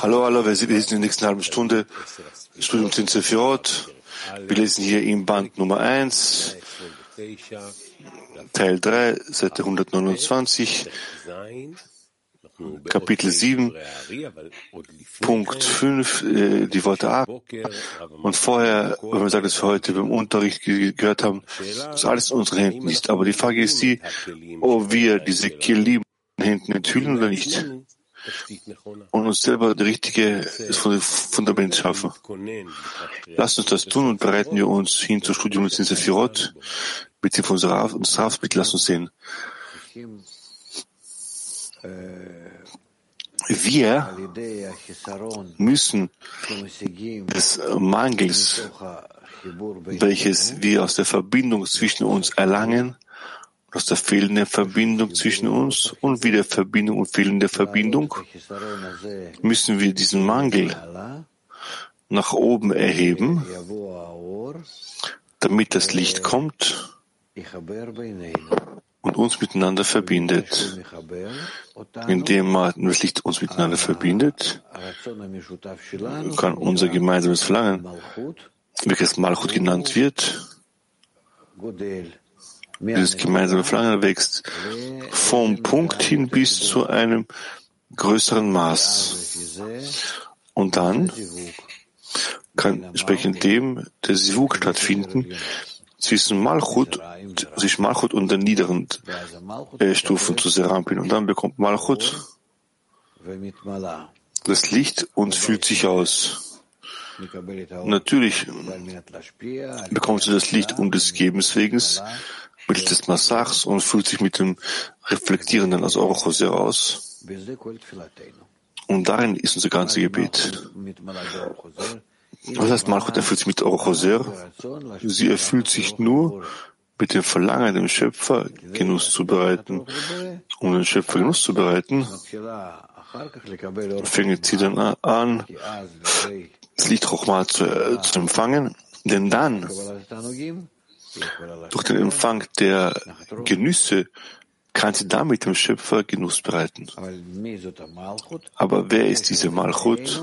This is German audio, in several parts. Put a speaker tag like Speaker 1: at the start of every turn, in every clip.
Speaker 1: Hallo, hallo, wir lesen in der nächsten halben Stunde Studium Zinzefiot. Wir lesen hier im Band Nummer 1, Teil 3, Seite 129. Kapitel 7, Punkt 5, äh, die Worte ab. Und vorher, wenn man sagt, dass wir heute beim Unterricht gehört haben, dass alles in unseren Händen ist. Aber die Frage ist die, ob wir diese Kelim Händen enthüllen oder nicht. Und uns selber das richtige Fundament schaffen. Lasst uns das tun und bereiten wir uns hin zur Studium des Sefirot Hilfe unserer. Bitte lasst uns sehen. Wir müssen des Mangels, welches wir aus der Verbindung zwischen uns erlangen, aus der fehlenden Verbindung zwischen uns und wieder Verbindung und fehlende Verbindung, müssen wir diesen Mangel nach oben erheben, damit das Licht kommt und uns miteinander verbindet. Indem das Licht uns miteinander verbindet, kann unser gemeinsames Verlangen, welches Malchut genannt wird, dieses gemeinsame Verlangen wächst vom Punkt hin bis zu einem größeren Maß. Und dann kann entsprechend dem der Sivuk stattfinden, zwischen Malchut, zwischen Malchut und den niederen äh, Stufen zu Serampin. Und dann bekommt Malchut das Licht und fühlt sich aus. Natürlich bekommt sie das Licht um des Gebens wegen, mittels des Massachs und fühlt sich mit dem Reflektierenden als Orochoser aus. Und darin ist unser ganzes Gebet. Was heißt Malchut erfüllt sich mit Orochoser? Sie erfüllt sich nur mit dem Verlangen, dem Schöpfer Genuss zu bereiten. Um den Schöpfer Genuss zu bereiten, fängt sie dann an, das Licht Chochma zu, äh, zu empfangen, denn dann, durch den Empfang der Genüsse, kann sie damit dem Schöpfer Genuss bereiten. Aber wer ist diese Malchut?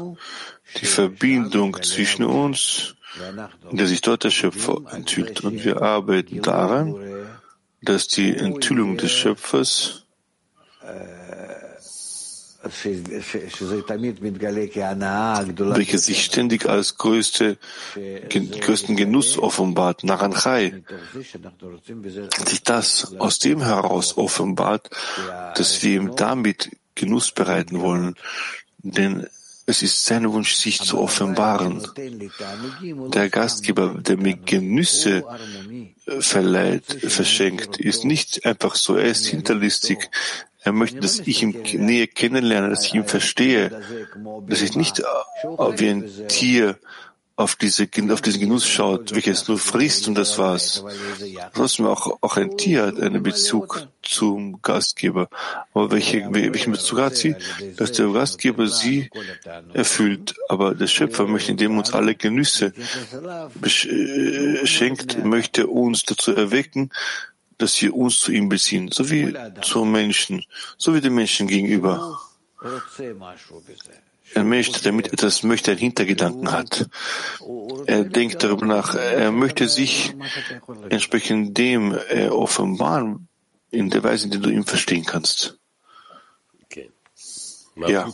Speaker 1: Die Verbindung zwischen uns, in der sich dort der Schöpfer enthüllt. Und wir arbeiten daran, dass die Enthüllung des Schöpfers welche sich ständig als größte, größten Genuss offenbart, Naranchai, sich das aus dem heraus offenbart, dass wir ihm damit Genuss bereiten wollen. Denn es ist sein Wunsch, sich zu offenbaren. Der Gastgeber, der mir Genüsse verleiht, verschenkt, ist nicht einfach so, er ist hinterlistig, er möchte, dass ich ihn näher kennenlerne, dass ich ihn verstehe, dass ich nicht wie ein Tier auf, diese, auf diesen Genuss schaut, welches nur frisst und das war's. Trotzdem auch, auch ein Tier hat einen Bezug zum Gastgeber. Aber welche, welchen Bezug hat sie? Dass der Gastgeber sie erfüllt. Aber der Schöpfer möchte, indem uns alle Genüsse schenkt, möchte uns dazu erwecken, dass wir uns zu ihm beziehen, so wie zum Menschen, so wie dem Menschen gegenüber. Er möchte, damit etwas möchte, einen Hintergedanken hat. Er denkt darüber nach, er möchte sich entsprechend dem äh, offenbaren, in der Weise, in der du ihn verstehen kannst. Ja.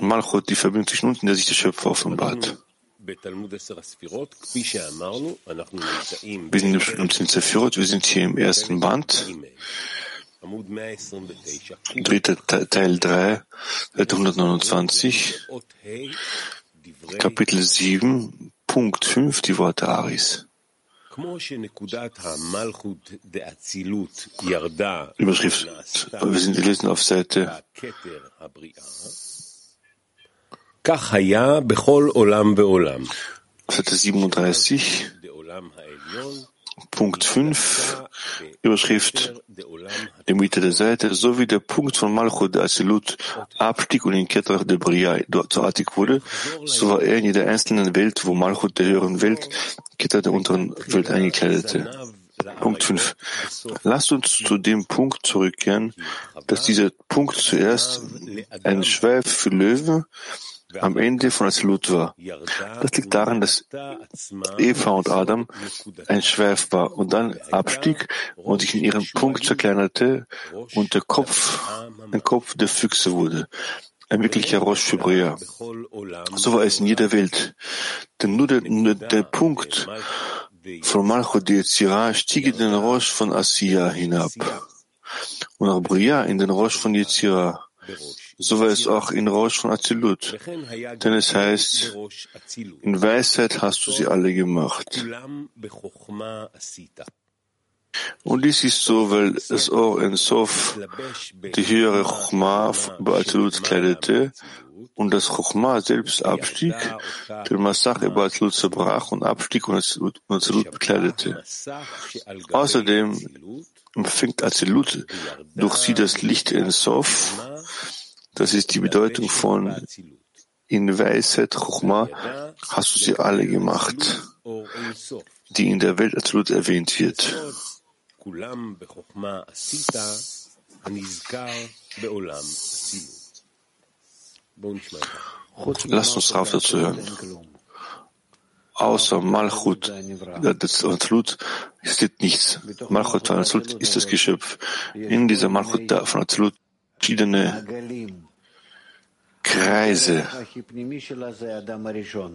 Speaker 1: Malchut, die Verbindung zwischen uns, in der sich der Schöpfer offenbart. Wir sind im Sefirot, wir sind hier im ersten Band, dritter Teil 3, Seite 129, Kapitel 7, Punkt 5, die Worte Aris. Überschrift, wir sind gelesen auf Seite Seite 37, Punkt 5, Überschrift, die Mitte der Seite, so wie der Punkt von Malchut der Asilut abstieg und in Ketrach der Bria dort artig wurde, so war er in jeder einzelnen Welt, wo Malchut der höheren Welt, Ketrach der unteren Welt eingekleidete. Punkt 5. Lasst uns zu dem Punkt zurückkehren, dass dieser Punkt zuerst ein Schweif für Löwen am Ende von Azilut war. Das liegt daran, dass Eva und Adam ein Schweif war und dann abstieg und sich in ihrem Punkt zerkleinerte und der Kopf ein Kopf der Füchse wurde. Ein wirklicher Rosh für Bria. So war es in jeder Welt. Denn nur der, nur der Punkt von Malchut Yetzirah stieg in den Rosh von Asiya hinab. Und auch Bria in den Rosh von Yetzirah. So war es auch in Rosh von Azilut. Denn es heißt, in Weisheit hast du sie alle gemacht. Und dies ist so, weil das Or in Sof die höhere Chochma über Azilut kleidete und das Chochma selbst abstieg, den Massach über Azilut zerbrach und abstieg und Azilut bekleidete. Außerdem empfängt Azilut durch sie das Licht in Sof, das ist die Bedeutung von in Weisheit, Chochma, hast du sie alle gemacht, die in der Welt absolut erwähnt wird. Lass uns darauf dazu hören. Außer Malchut, das Absolut, ist nichts. Malchut von Absolut ist das Geschöpf. In dieser Malchut von Absolut verschiedene Kreise.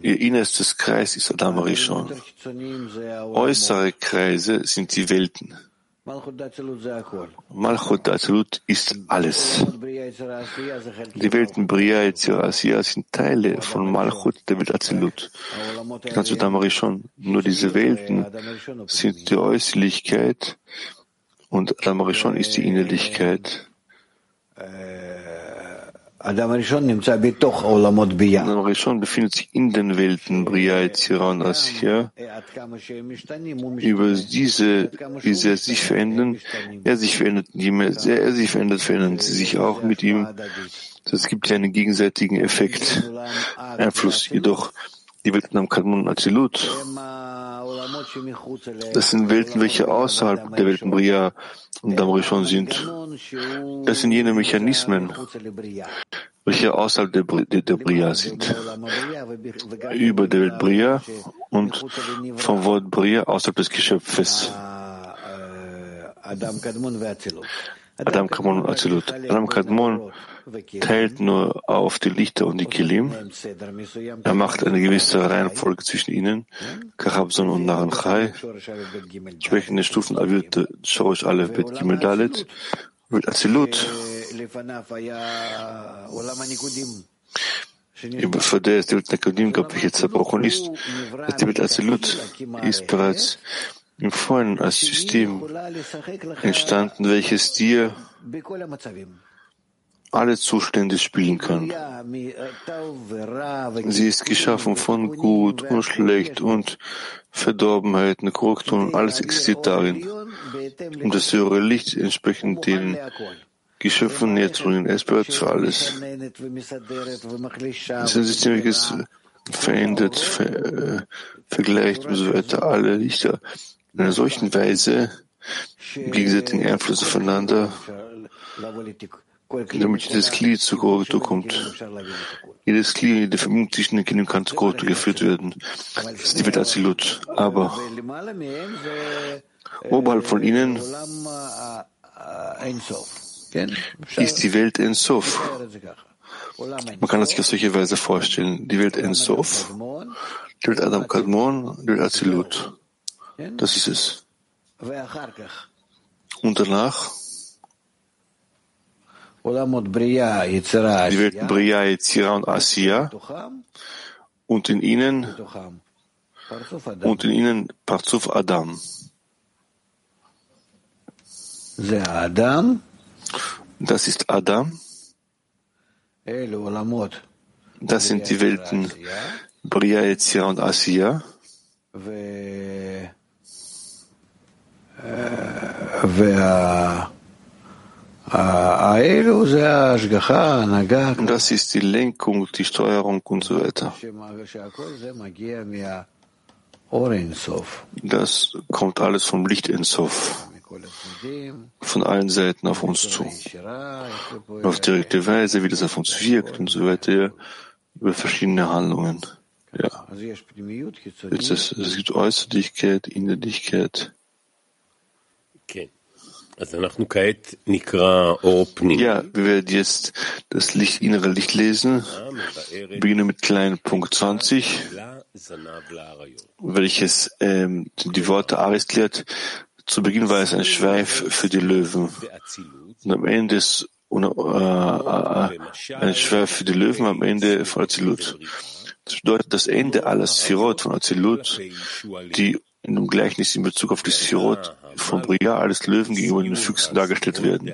Speaker 1: Ihr innerstes Kreis ist Adam Rishon. Äußere Kreise sind die Welten. Malchut Azalut ist alles. Die Welten Bria et Asiya sind Teile von Malchut der Welt Azalut. Ganz Adam Rishon. Nur diese Welten sind die Äußerlichkeit und Adam Rishon ist die Innerlichkeit. Adam Rishon befindet sich in den Welten Bria, Etzira und Asya. Über diese, wie sehr sich verändern, er sich verändert, je mehr sehr er sich verändert, verändern sie sich auch mit ihm. Das gibt ja einen gegenseitigen Effekt, Einfluss. Jedoch die Welten am Kadmon Azilut. Das sind Welten, welche außerhalb der Welten Bria und Damrishon sind. Das sind jene Mechanismen, welche außerhalb der, der, der Bria sind. Über der Welt Bria und vom Wort Bria außerhalb des Geschöpfes. Adam Kadmon und Azilut. Adam Kadmon teilt nur auf die Lichter und die Kilim. Er macht eine gewisse Reihenfolge zwischen ihnen, Kachabson und Naranchai, sprechende Stufen Avir, Shorosh Aleph, Bet Gimel Dalet, wird Azilut, vor der es die Welt Nekadim gab, welche zerbrochen ist, die Welt Azilut. Ist bereits im Vorhinein als System entstanden, welches dir alle Zustände spielen kann. Sie ist geschaffen von Gut und Schlecht und Verdorbenheiten, Korrekturen, alles existiert darin. Und das höhere Licht entsprechend den Geschöpfen näher zu bringen. Es bedeutet für alles. Es ist ein System, welches verändert, ver, äh, vergleicht und so weiter alle Lichter in einer solchen Weise gegenseitigen Einflüsse voneinander damit jedes Glied zu Korrektur kommt. Jedes Glied, jede Verbindung zwischen den Kindern kann zu Korrektur geführt werden. Das ist die Welt Azilut. Aber oberhalb von ihnen ist die Welt Ensof. Man kann das sich auf solche Weise vorstellen. Die Welt Ensof, die Welt Adam Kadmon, die Welt Azilut. Das ist es. Und danach die Welten Bria, Yetzira und Asiya und in ihnen und in ihnen Parzuf Adam. Das ist Adam. Das sind die Welten. Bria, Yetzira und Asiya. וה... Und das ist die Lenkung, die Steuerung und so weiter. Das kommt alles vom Licht Ensof, von allen Seiten auf uns zu. Auf direkte Weise, wie das auf uns wirkt und so weiter, über verschiedene Handlungen. Ja. Es, es gibt Äußerlichkeit, Innerlichkeit.
Speaker 2: Ja, wir
Speaker 1: werden jetzt das Licht, innere Licht lesen. Beginnen mit kleinen Punkt 20, welches ähm, die Worte Aris klärt. Zu Beginn war es ein Schweif für die Löwen. Und am Ende ist äh, äh, ein Schweif für die Löwen, am Ende von Azilut. Das bedeutet das Ende aller Sphirot von Azilut, die in dem Gleichnis in Bezug auf die Sphirot von Bria als Löwen gegenüber den Füchsen dargestellt werden.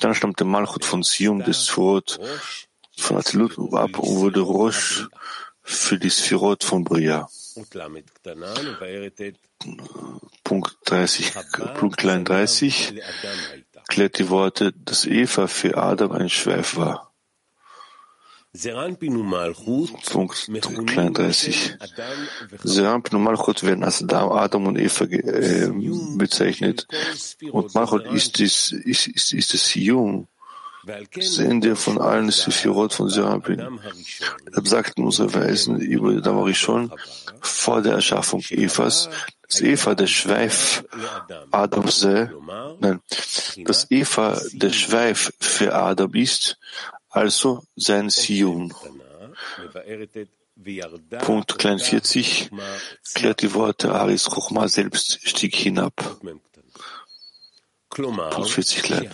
Speaker 1: Dann stammt der Malchut von Sium des Sphirot von Azilut ab und wurde Rosh für die Sphirot von Bria. Punkt 30, Punkt klein 30 klärt die Worte, dass Eva für Adam ein Schweif war. Punkt 33. Serampin und Malchut werden als Adam und Eva äh, bezeichnet. Und Malchut ist, das, ist, ist, ist das Siyum, das Ende von allen Sephirot von Serampin. Deshalb sagten unsere Weisen über Damarishon vor der Erschaffung Evas, dass Eva der Schweif Adams sei, nein, dass Eva der Schweif für Adam ist, also sein Sium. Punkt klein 40 klärt die Worte Aris Chochma selbst stieg hinab. Punkt 40 klein,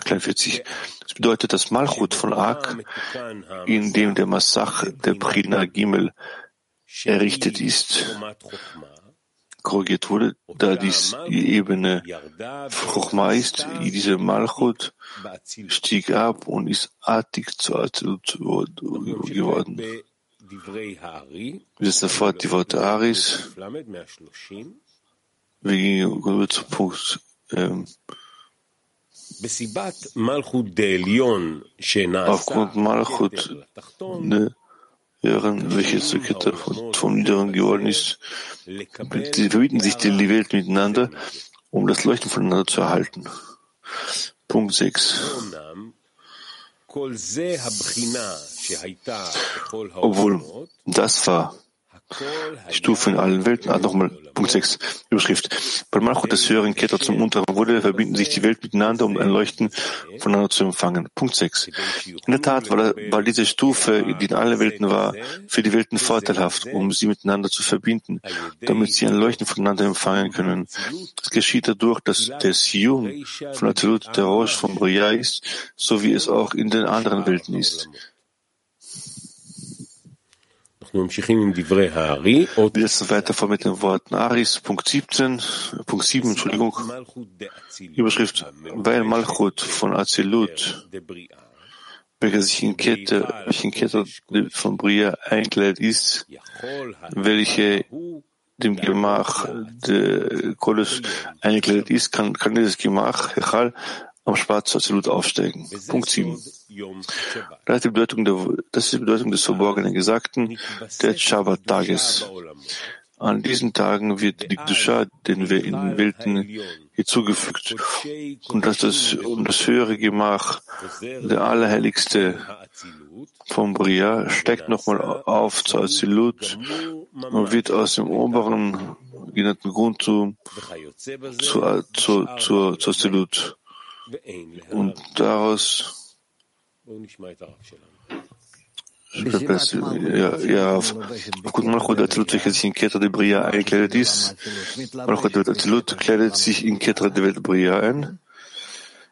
Speaker 1: klein 40. Das bedeutet, dass Malchut von Ak, in dem der Massach der Prina Gimel errichtet ist, korrigiert wurde, da dies die Ebene Chochma ist, diese Malchut stieg ab und ist artig zu Atzilut geworden. Wir sofort die Worte Aris. Wir gehen über zum Punkt ähm, Aufgrund Malchut ne, hören, welches zur Kette von, Niederen geworden ist. Sie verbieten sich die Welt miteinander, um das Leuchten voneinander zu erhalten. Punkt 6. Obwohl das war die Stufe in allen Welten. Ah, nochmal, Punkt 6, Überschrift. Bei Malchut des höheren Ketter zum unteren wurde, verbinden sich die Welt miteinander, um ein Leuchten voneinander zu empfangen. Punkt 6. In der Tat war, war diese Stufe, die in allen Welten war, für die Welten vorteilhaft, um sie miteinander zu verbinden, damit sie ein Leuchten voneinander empfangen können. Es geschieht dadurch, dass der Siyum von Azilut der Rosh von Bria ist, so wie es auch in den anderen Welten ist. Lesen weiter vor mit den Worten Aris, Punkt 17, Punkt 7, Entschuldigung, Überschrift, weil Malchut von Azilut, welcher sich in Kette, in Kette von Bria eingekleidet ist, welche dem Gemach der Kolos eingekleidet ist, kann, kann dieses Gemach, Hechal, am Schwarz absolut aufsteigen. Punkt 7. Das ist die Bedeutung, der, das ist die Bedeutung des verborgenen Gesagten, der Shabbat-Tages. An diesen Tagen wird die Gdusha, den wir in den Welten hinzugefügt. Und das, das, und das höhere Gemach, der Allerheiligste vom Bria, steigt nochmal auf zu Azilut und wird aus dem oberen genannten Grund zu, zu, zu, zu, zu Azilut. Und daraus ja, ja, aufgrund Malchut Atzilut, welcher sich in Ketra de Bria eingekleidet ist, Malchut Atzilut kleidet sich in Ketra de Welt Bria ein.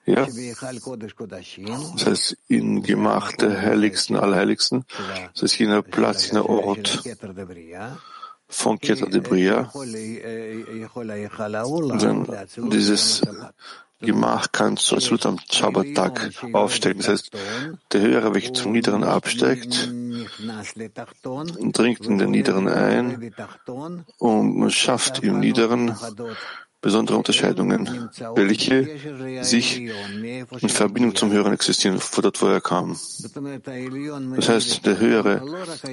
Speaker 1: Ja, das heißt, in Gemach der Heiligsten, Allerheiligsten, das heißt, jener Platz, jener Ort von Ketra de Bria, dann dieses Gemach kann zu absolut am Shabbat-Tag aufsteigen. Das heißt, der Höhere, welcher zum Niederen absteigt, dringt in den Niederen ein und schafft im Niederen besondere Unterscheidungen, welche sich in Verbindung zum Höheren existieren, von dort, wo er kam. Das heißt, der Höhere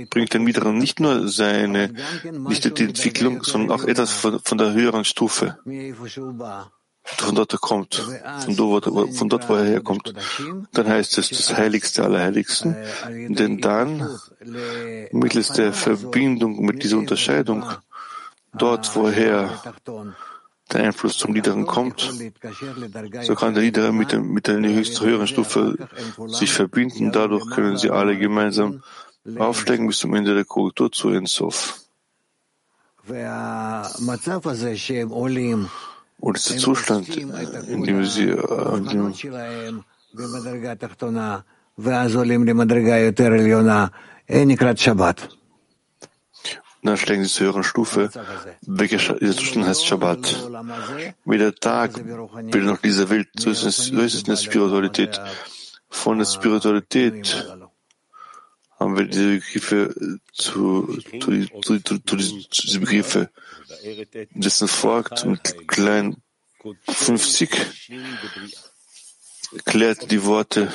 Speaker 1: bringt den Mittleren nicht nur seine, nicht die Entwicklung, sondern auch etwas von der höheren Stufe von dort er kommt, von dort, von dort, wo er herkommt. Dann heißt es das Heiligste aller Heiligsten, denn dann, mittels der Verbindung mit dieser Unterscheidung, dort, woher der Einfluss zum Niederen kommt, so kann der Niedere mit, dem, mit der höchsten, höheren Stufe sich verbinden. Dadurch können sie alle gemeinsam aufsteigen bis zum Ende der Korrektur zu Ensof. Und dieser Zustand, in dem sie äh, in dem dann steigen sie zur höheren Stufe. Welcher dieser Zustand heißt Shabbat? Wie der Tag bildet noch diese Welt, so ist es, so ist es Spiritualität. Von der Spiritualität haben wir diese Begriffe zu, zu, zu, zu, zu diese Begriffe dessen folgt mit klein 50 klärt die Worte,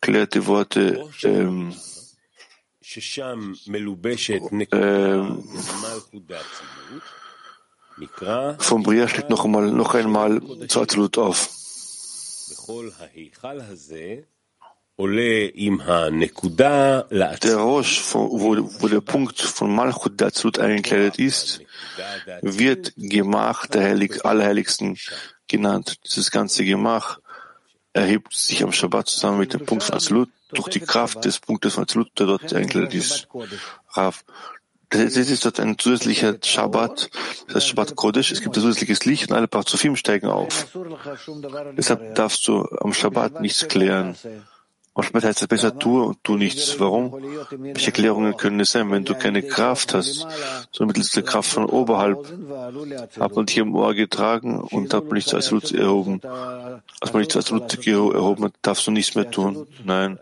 Speaker 1: klärt die Worte, ähm, ähm, vom Bria schlägt noch einmal, noch einmal zu Azalut auf. Der Rosh, wo, wo der Punkt von Malchut der Azalut eingekleidet ist, wird Gemach der Heilig, Allerheiligsten genannt. Dieses ganze Gemach erhebt sich am Shabbat zusammen mit dem Punkt von Azalut durch die Kraft des Punktes von Azalut, der dort eingekleidet ist. Rav. Das ist dort ein zusätzlicher Shabbat, das heißt Shabbat Kodesh. Es gibt ein zusätzliches Licht und alle Parzufim steigen auf. Deshalb darfst du am Shabbat nichts klären. Manchmal heißt es besser, tue und tu nichts. Warum? Welche Erklärungen können es sein, wenn du keine Kraft hast, sondern mittels der Kraft von oberhalb hat man dich im Ohr getragen und hat man nichts als Lut erhoben. Als man nichts als Lut erhoben hat, darfst du nichts mehr tun. Nein,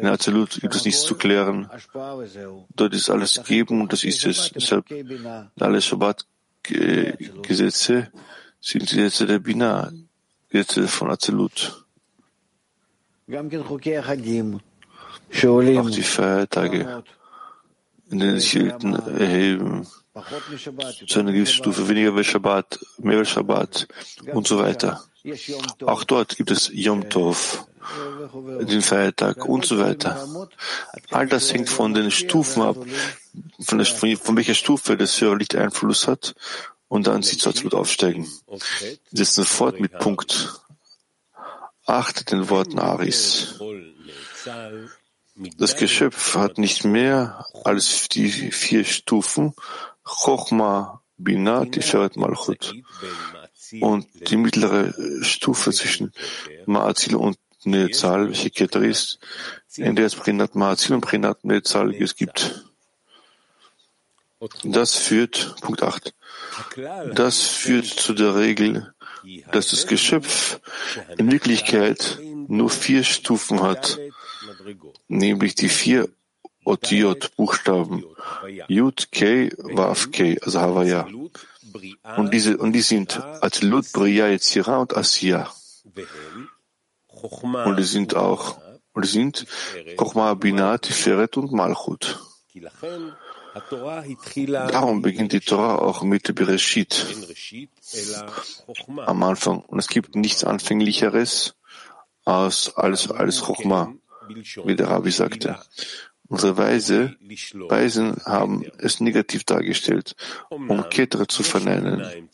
Speaker 1: in Absolut gibt es nichts zu klären. Dort ist alles gegeben und das ist es. Deshalb alle Shabbat-Gesetze sind Gesetze der Bina, Gesetze von Absolut. Auch die Feiertage, in denen sich Hilten erheben, zu einer gewissen Stufe, weniger bei Shabbat, mehr bei Shabbat und so weiter. Auch dort gibt es Yom Tov, den Feiertag und so weiter. All das hängt von den Stufen ab, von, der, von, von welcher Stufe das Licht Einfluss hat und dann sie zu absolut aufsteigen. Sie setzen fort mit Punkt Achtet den Worten Aris. Das Geschöpf hat nicht mehr als die vier Stufen Chochma, Bina, Tiferet, Malchut. Und die mittlere Stufe zwischen Ma'azil und Nezahl, welche Keter ist, in der es Prinat Ma'azil und Prinat Nezahl es gibt. Das führt, Punkt 8, das führt zu der Regel, dass das Geschöpf in Wirklichkeit nur vier Stufen hat, nämlich die vier Otiot Buchstaben Yud, K, Waf, K, also Havaya. Und diese, und die sind Atlut, Bria, Yetzira und Asiya. Und die sind auch, und die sind Chochma, Binah, Tiferet und Malchut. Darum beginnt die Torah auch mit Bereshit am Anfang. Und es gibt nichts Anfänglicheres als, als, als Chochma, wie der Rabbi sagte. Unsere Weise, Weisen haben es negativ dargestellt, um Ketre zu verneinen.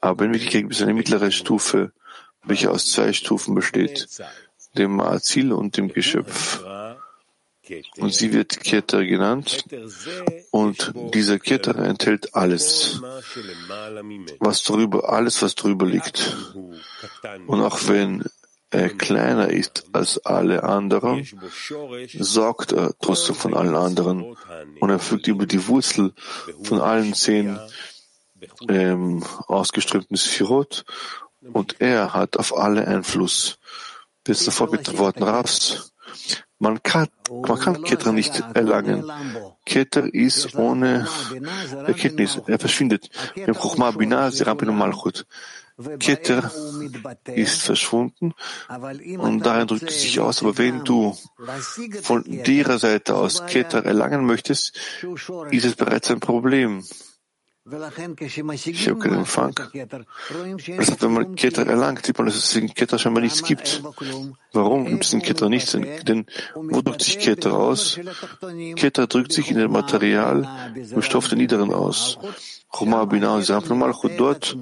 Speaker 1: Aber in Wirklichkeit gibt es eine mittlere Stufe, welche aus zwei Stufen besteht, dem Azil und dem Geschöpf und sie wird Keter genannt und dieser Keter enthält alles, was drüber, alles, was drüber liegt. Und auch wenn er kleiner ist als alle anderen, sorgt er trotzdem von allen anderen und er fügt über die Wurzel von allen zehn ähm, ausgeströmten Sphirot und er hat auf alle Einfluss. Sind sofort mit den Worten Ravs Man kann, man kann Keter nicht erlangen. Keter ist ohne Erkenntnis. Er verschwindet. Keter ist verschwunden und darin drückt es sich aus. Aber wenn du von derer Seite aus Keter erlangen möchtest, ist es bereits ein Problem. Ich habe keinen Empfang. Das wenn man Keter erlangt, sieht man, dass es in Keter scheinbar nichts gibt. Warum gibt es in Keter nichts? Denn wo drückt sich Keter aus? Keter drückt sich in dem Material, im Stoff der Niederen aus. Choma Binah Malchut, dort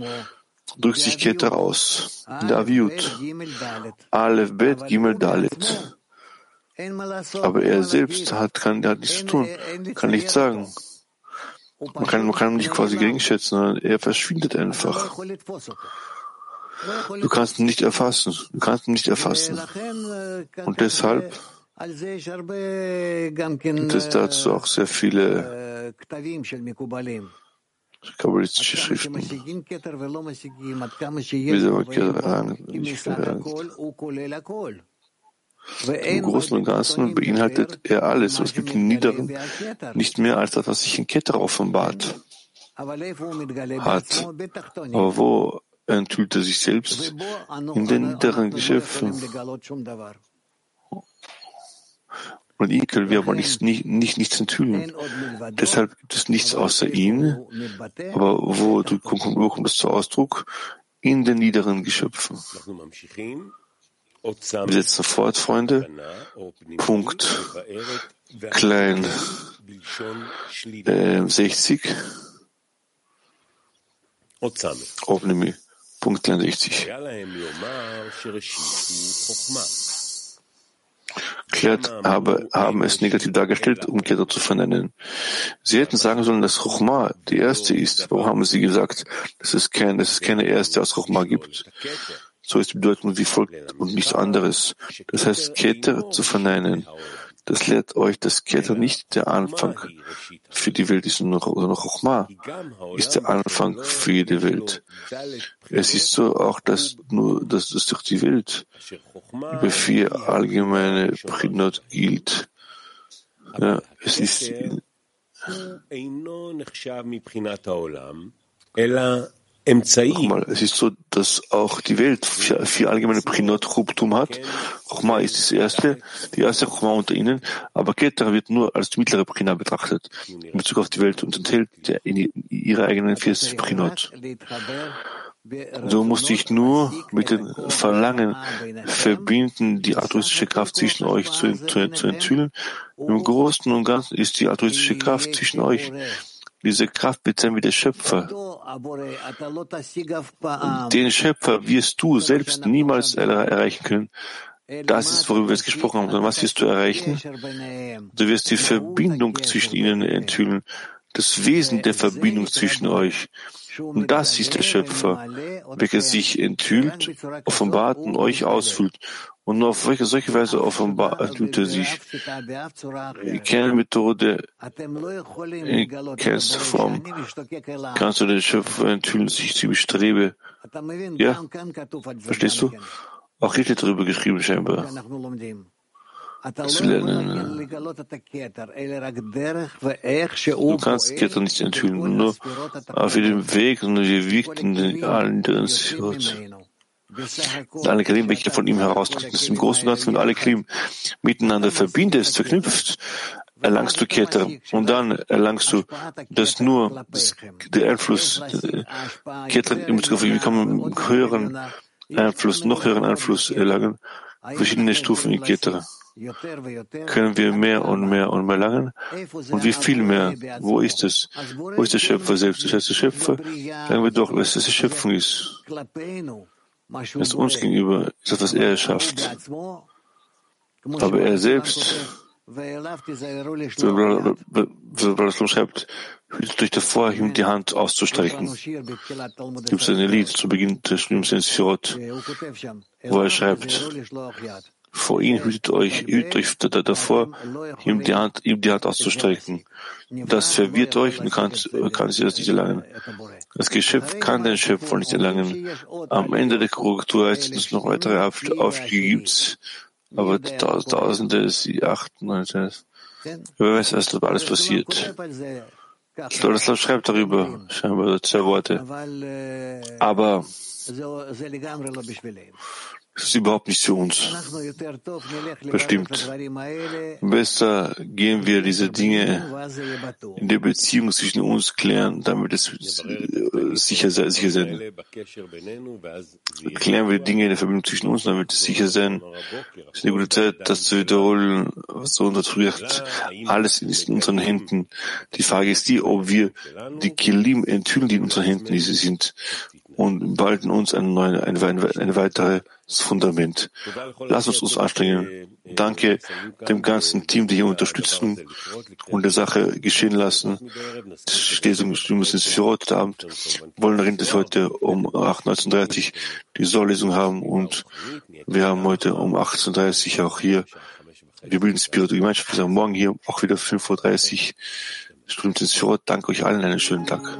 Speaker 1: drückt sich Keter aus. In der Aviut. Aleph Bet Gimel Dalet. Aber er selbst hat, kann, hat nichts zu tun, kann nichts sagen. Man kann, man kann ihn nicht quasi gegenschätzen, sondern er verschwindet einfach. Du kannst ihn nicht erfassen. Du kannst ihn nicht erfassen. Und deshalb gibt es dazu auch sehr viele kabbalistische Schriften. Wie soll man nicht erlangen? Im Großen und Ganzen beinhaltet er alles. Es gibt im Niederen nicht mehr als das, was sich in Keter offenbart hat. Aber wo enthüllt er sich selbst? In den niederen Geschöpfen. Und ihn können wir aber nicht, nicht, nicht, nichts enthüllen. Deshalb gibt es nichts außer ihn. Aber wo, kommt das zum Ausdruck? In den niederen Geschöpfen. Wir setzen fort, Freunde. Punkt klein äh, 60. Obnimi. Punkt klein 60. Klärt habe, haben es negativ dargestellt, um Keter zu vernennen. Sie hätten sagen sollen, dass Chochma die erste ist. Warum haben sie gesagt, dass es, kein, dass es keine erste aus Chochma gibt? So ist die Bedeutung wie folgt und nichts anderes. Das heißt, Keter zu verneinen. Das lehrt euch, dass Keter nicht der Anfang für die Welt ist, sondern Chochma ist der Anfang für jede Welt. Es ist so auch, dass nur, dass das durch die Welt über vier allgemeine Prinot gilt. Ja, es ist Nochmal, es ist so, dass auch die Welt vier, vier allgemeine Prinot Chubtum hat. Chokma ist das erste, die erste Chokma unter ihnen, aber Keter wird nur als die mittlere Prina betrachtet in Bezug auf die Welt und enthält ihre eigenen vier Prinot. So musste ich nur mit dem Verlangen verbinden, die altruistische Kraft zwischen euch zu, zu, zu enthüllen. Im Großen und Ganzen ist die altruistische Kraft zwischen euch diese Kraft bezahlen wie der Schöpfer. Den Schöpfer wirst du selbst niemals erreichen können. Das ist, worüber wir jetzt gesprochen haben. Und was wirst du erreichen? Du wirst die Verbindung zwischen ihnen enthüllen, das Wesen der Verbindung zwischen euch. Und das ist der Schöpfer, welcher sich enthüllt, offenbart und euch ausfüllt. Und nur auf welche solche Weise offenbart er sich. Die Kernmethode in Kernform. Kannst du den Schöpfer enthüllen, sich zu bestrebe. Ja? Verstehst du? Auch hier steht darüber geschrieben, scheinbar zu lernen. Du kannst Keter nicht enthüllen, nur auf dem Weg und wie wirkt in den allen Sirot. Alle Klim, welche von ihm heraustreten, ist im Großen und Ganzen, wenn alle Klim miteinander verbindest, verknüpft, erlangst du Keter und dann erlangst du, dass nur der Einfluss, Keter im Bezug wie kann man höheren Einfluss, noch höheren Einfluss erlangen, verschiedene Stufen in Keter können wir mehr und mehr und mehr langen. Und wie viel mehr? Wo ist es? Wo ist der Schöpfer selbst? Das heißt, der Schöpfer, sagen wir doch, dass es die Schöpfung ist. Das uns gegenüber ist das, was er schafft. Aber er selbst, so Rasul schreibt, hütet euch davor, ihm die Hand auszustrecken. Gibt es ein Lied zu Beginn des Schlimms in Sirot, wo er schreibt, vor ihm hütet euch, hütet euch davor, ihm die Hand, ihm die Hand auszustrecken. Das verwirrt euch und kann, kann sie das nicht erlangen. Das Geschöpf kann den Schöpfer nicht erlangen. Am Ende der Korrektur heißt es noch weitere Aufstiege gibt, aber Tausende, sie achten, wer weiß, was alles passiert. Stanislav schreibt darüber, scheinbar zwei Worte. Aber das ist überhaupt nicht für uns bestimmt. Besser gehen wir diese Dinge in der Beziehung zwischen uns klären, damit es sicher, sicher sein. Klären wir die Dinge in der Verbindung zwischen uns, damit es sicher sein. Es ist eine gute Zeit, das zu wiederholen, was so früher Alles ist in unseren Händen. Die Frage ist die, ob wir die Kelim enthüllen, die in unseren Händen sind und behalten uns ein, neue, ein, ein weiteres Fundament. Lass uns uns anstrengen. Danke dem ganzen Team, die hier unterstützen und der Sache geschehen lassen. Die Lesung ist für heute Abend. Wir wollen wir heute um 18.30 die Sollesung haben und wir haben heute um 18.30 auch hier wir bilden Spirit Gemeinschaft. Wir sagen morgen hier auch wieder 5.30 Uhr. Strömt ins. Danke euch allen einen schönen Tag.